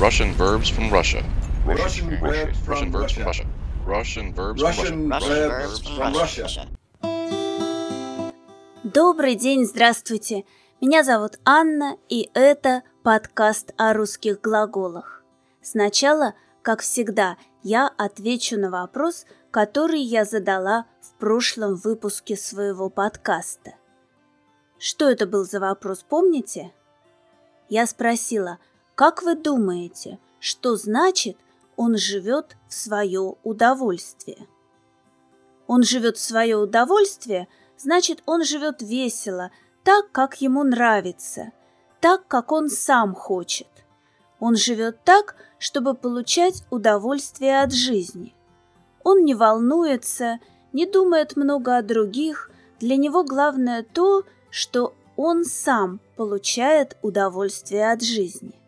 Russian verbs from Russia. Russian verbs from Russian verbs from Russia. Russia. Russian verbs Russian from Russia. verbs from Russia. Добрый день, здравствуйте. Меня зовут Анна, и это подкаст о русских глаголах. Сначала, как всегда, я отвечу на вопрос, который я задала в прошлом выпуске своего подкаста. Что это был за вопрос, помните? Я спросила, как вы думаете, что значит он живет в свое удовольствие? Он живет в свое удовольствие, значит, он живет весело, так, как ему нравится, так, как он сам хочет. Он живет так, чтобы получать удовольствие от жизни. Он не волнуется, не думает много о других, для него главное то, что он сам получает удовольствие от жизни.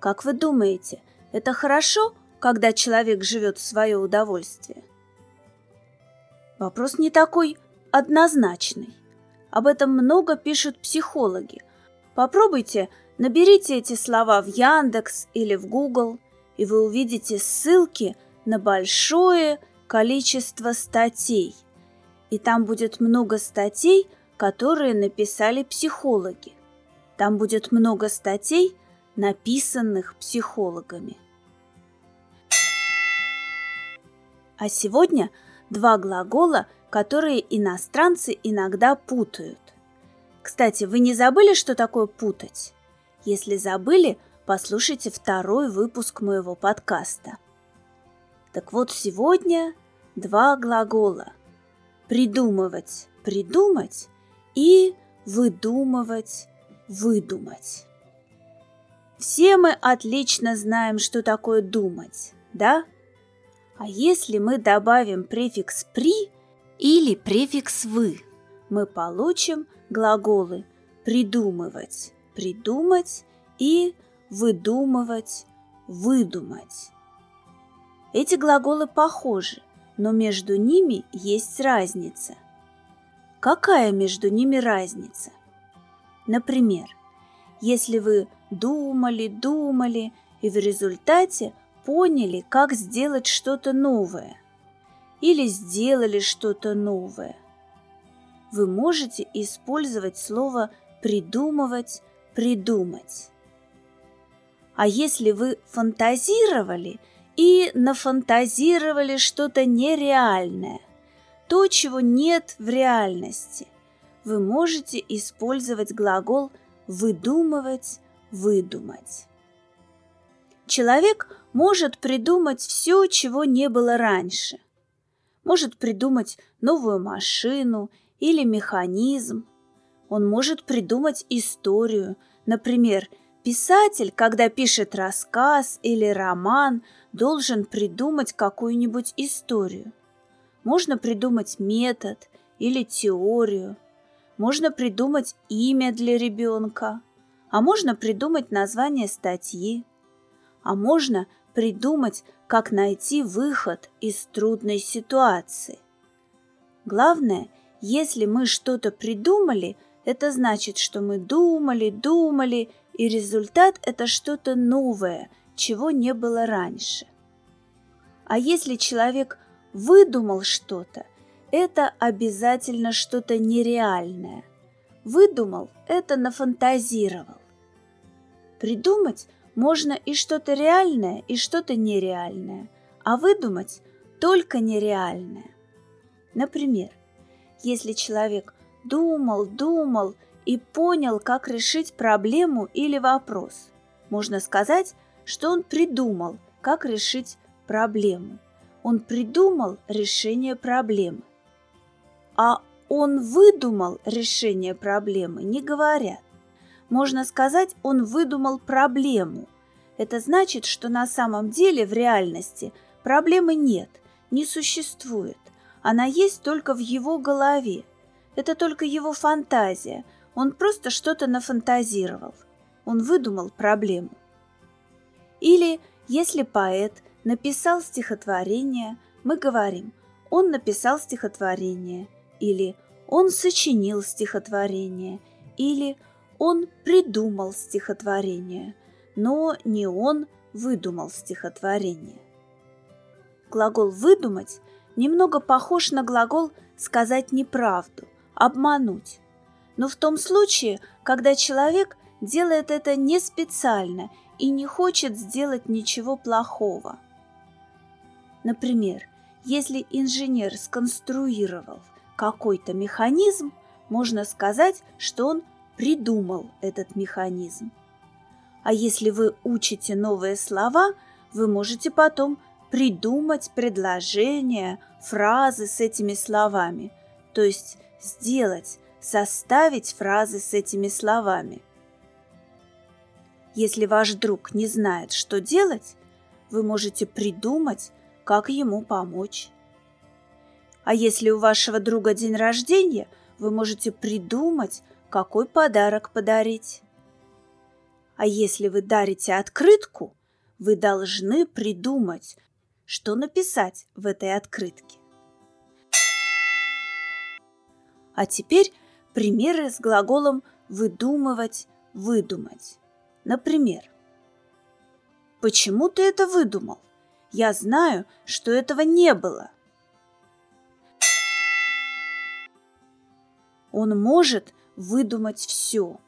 Как вы думаете, это хорошо, когда человек живет в свое удовольствие? Вопрос не такой однозначный. Об этом много пишут психологи. Попробуйте, наберите эти слова в Яндекс или в Google, и вы увидите ссылки на большое количество статей. И там будет много статей, которые написали психологи. Там будет много статей, написанных психологами. А сегодня два глагола, которые иностранцы иногда путают. Кстати, вы не забыли, что такое путать? Если забыли, послушайте второй выпуск моего подкаста. Так вот, сегодня два глагола. Придумывать – придумать и выдумывать – выдумать. Все мы отлично знаем, что такое думать, да? А если мы добавим префикс «при» или префикс «вы», мы получим глаголы «придумывать», «придумать» и «выдумывать», «выдумать». Эти глаголы похожи, но между ними есть разница. Какая между ними разница? Например, если вы думали, думали и в результате поняли, как сделать что-то новое или сделали что-то новое. Вы можете использовать слово «придумывать», «придумать». А если вы фантазировали и нафантазировали что-то нереальное, то, чего нет в реальности, вы можете использовать глагол «выдумывать», «выдумать». Человек может придумать все, чего не было раньше. Может придумать новую машину или механизм. Он может придумать историю. Например, писатель, когда пишет рассказ или роман, должен придумать какую-нибудь историю. Можно придумать метод или теорию. Можно придумать имя для ребенка. А можно придумать название статьи а можно придумать, как найти выход из трудной ситуации. Главное, если мы что-то придумали, это значит, что мы думали, думали, и результат – это что-то новое, чего не было раньше. А если человек выдумал что-то, это обязательно что-то нереальное. Выдумал – это нафантазировал. Придумать – можно и что-то реальное, и что-то нереальное, а выдумать только нереальное. Например, если человек думал, думал и понял, как решить проблему или вопрос, можно сказать, что он придумал, как решить проблему. Он придумал решение проблемы. А он выдумал решение проблемы, не говорят. Можно сказать, он выдумал проблему. Это значит, что на самом деле в реальности проблемы нет, не существует. Она есть только в его голове. Это только его фантазия. Он просто что-то нафантазировал. Он выдумал проблему. Или если поэт написал стихотворение, мы говорим «он написал стихотворение» или «он сочинил стихотворение» или «он придумал стихотворение». но не он выдумал стихотворение. Глагол «выдумать» немного похож на глагол «сказать неправду», «обмануть». Но в том случае, когда человек делает это не специально и не хочет сделать ничего плохого. Например, если инженер сконструировал какой-то механизм, можно сказать, что он придумал этот механизм. А если вы учите новые слова, вы можете потом придумать предложения, фразы с этими словами, то есть сделать, составить фразы с этими словами. Если ваш друг не знает, что делать, вы можете придумать, как ему помочь. А если у вашего друга день рождения, вы можете придумать, какой подарок подарить. А если вы дарите открытку, вы должны придумать, что написать в этой открытке. А теперь примеры с глаголом «выдумывать», «выдумать». Например, «Почему ты это выдумал? Я знаю, что этого не было». Он может выдумать все.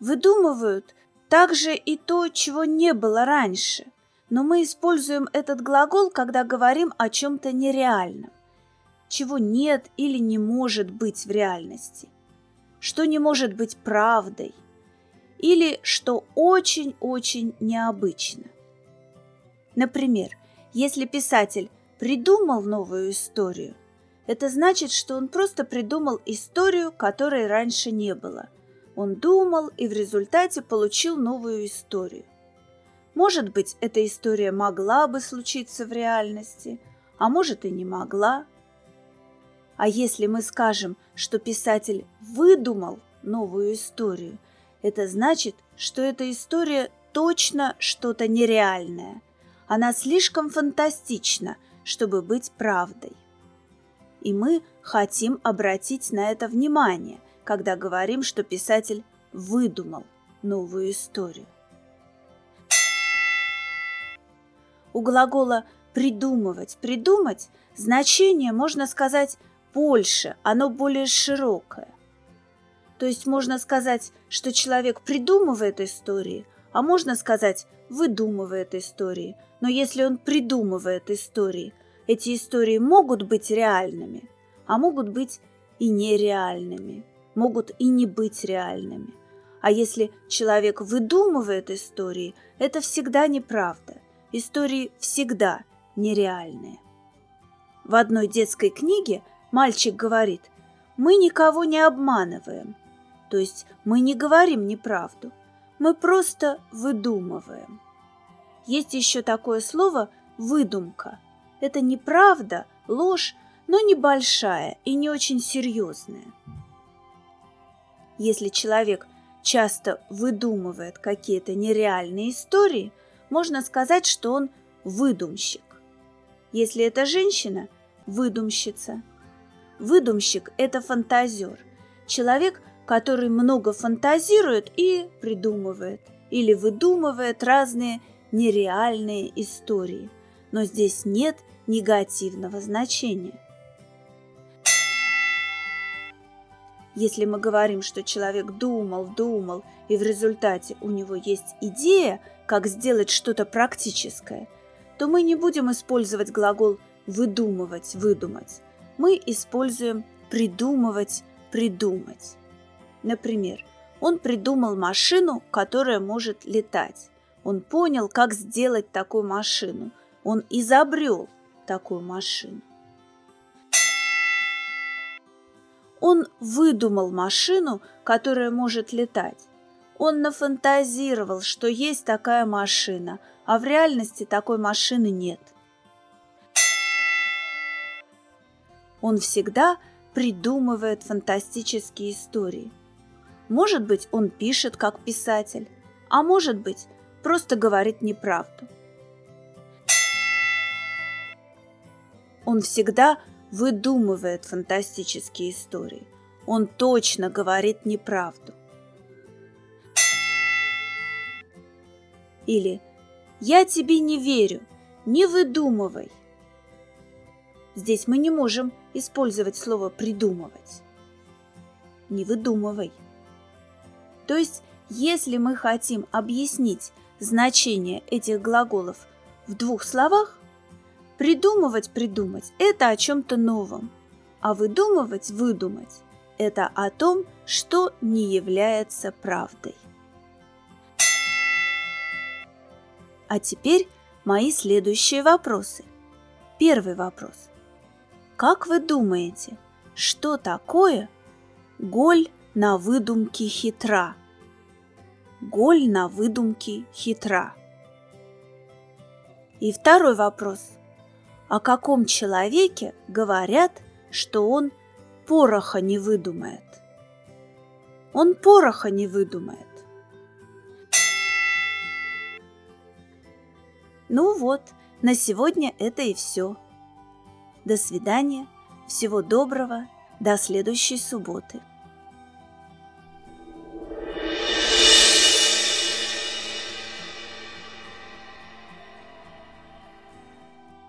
Выдумывают также и то, чего не было раньше, но мы используем этот глагол, когда говорим о чем-то нереальном, чего нет или не может быть в реальности, что не может быть правдой, или что очень-очень необычно. Например, если писатель придумал новую историю, это значит, что он просто придумал историю, которой раньше не было – он думал и в результате получил новую историю. Может быть, эта история могла бы случиться в реальности, а может и не могла. А если мы скажем, что писатель выдумал новую историю, это значит, что эта история точно что-то нереальное. Она слишком фантастична, чтобы быть правдой. И мы хотим обратить на это внимание – когда говорим, что писатель выдумал новую историю. У глагола «придумывать», «придумать» значение, можно сказать, больше, оно более широкое. То есть можно сказать, что человек придумывает истории, а можно сказать, выдумывает истории. Но если он придумывает истории, эти истории могут быть реальными, а могут быть и нереальными могут и не быть реальными. А если человек выдумывает истории, это всегда неправда. Истории всегда нереальные. В одной детской книге мальчик говорит, мы никого не обманываем. То есть мы не говорим неправду, мы просто выдумываем. Есть еще такое слово «выдумка». Это неправда, ложь, но небольшая и не очень серьезная. Если человек часто выдумывает какие-то нереальные истории, можно сказать, что он выдумщик. Если это женщина – выдумщица. Выдумщик – это фантазер, человек, который много фантазирует и придумывает, или выдумывает разные нереальные истории. Но здесь нет негативного значения. Если мы говорим, что человек думал, думал, и в результате у него есть идея, как сделать что-то практическое, то мы не будем использовать глагол «выдумывать», «выдумать». Мы используем «придумывать», «придумать». Например, он придумал машину, которая может летать. Он понял, как сделать такую машину. Он изобрел такую машину. Он выдумал машину, которая может летать. Он нафантазировал, что есть такая машина, а в реальности такой машины нет. Он всегда придумывает фантастические истории. Может быть, он пишет как писатель, а может быть, просто говорит неправду. Он всегда выдумывает фантастические истории. Он точно говорит неправду. Или «Я тебе не верю, не выдумывай». Здесь мы не можем использовать слово «придумывать». Не выдумывай. То есть, если мы хотим объяснить значение этих глаголов в двух словах, придумывать придумать – это о чем-то новом, а выдумывать выдумать – это о том, что не является правдой. А теперь мои следующие вопросы. Первый вопрос. Как вы думаете, что такое голь на выдумке хитра? Голь на выдумке хитра. И второй вопрос. О каком человеке говорят, что он пороха не выдумает? Он пороха не выдумает. Ну вот, на сегодня это и все. До свидания, всего доброго, до следующей субботы.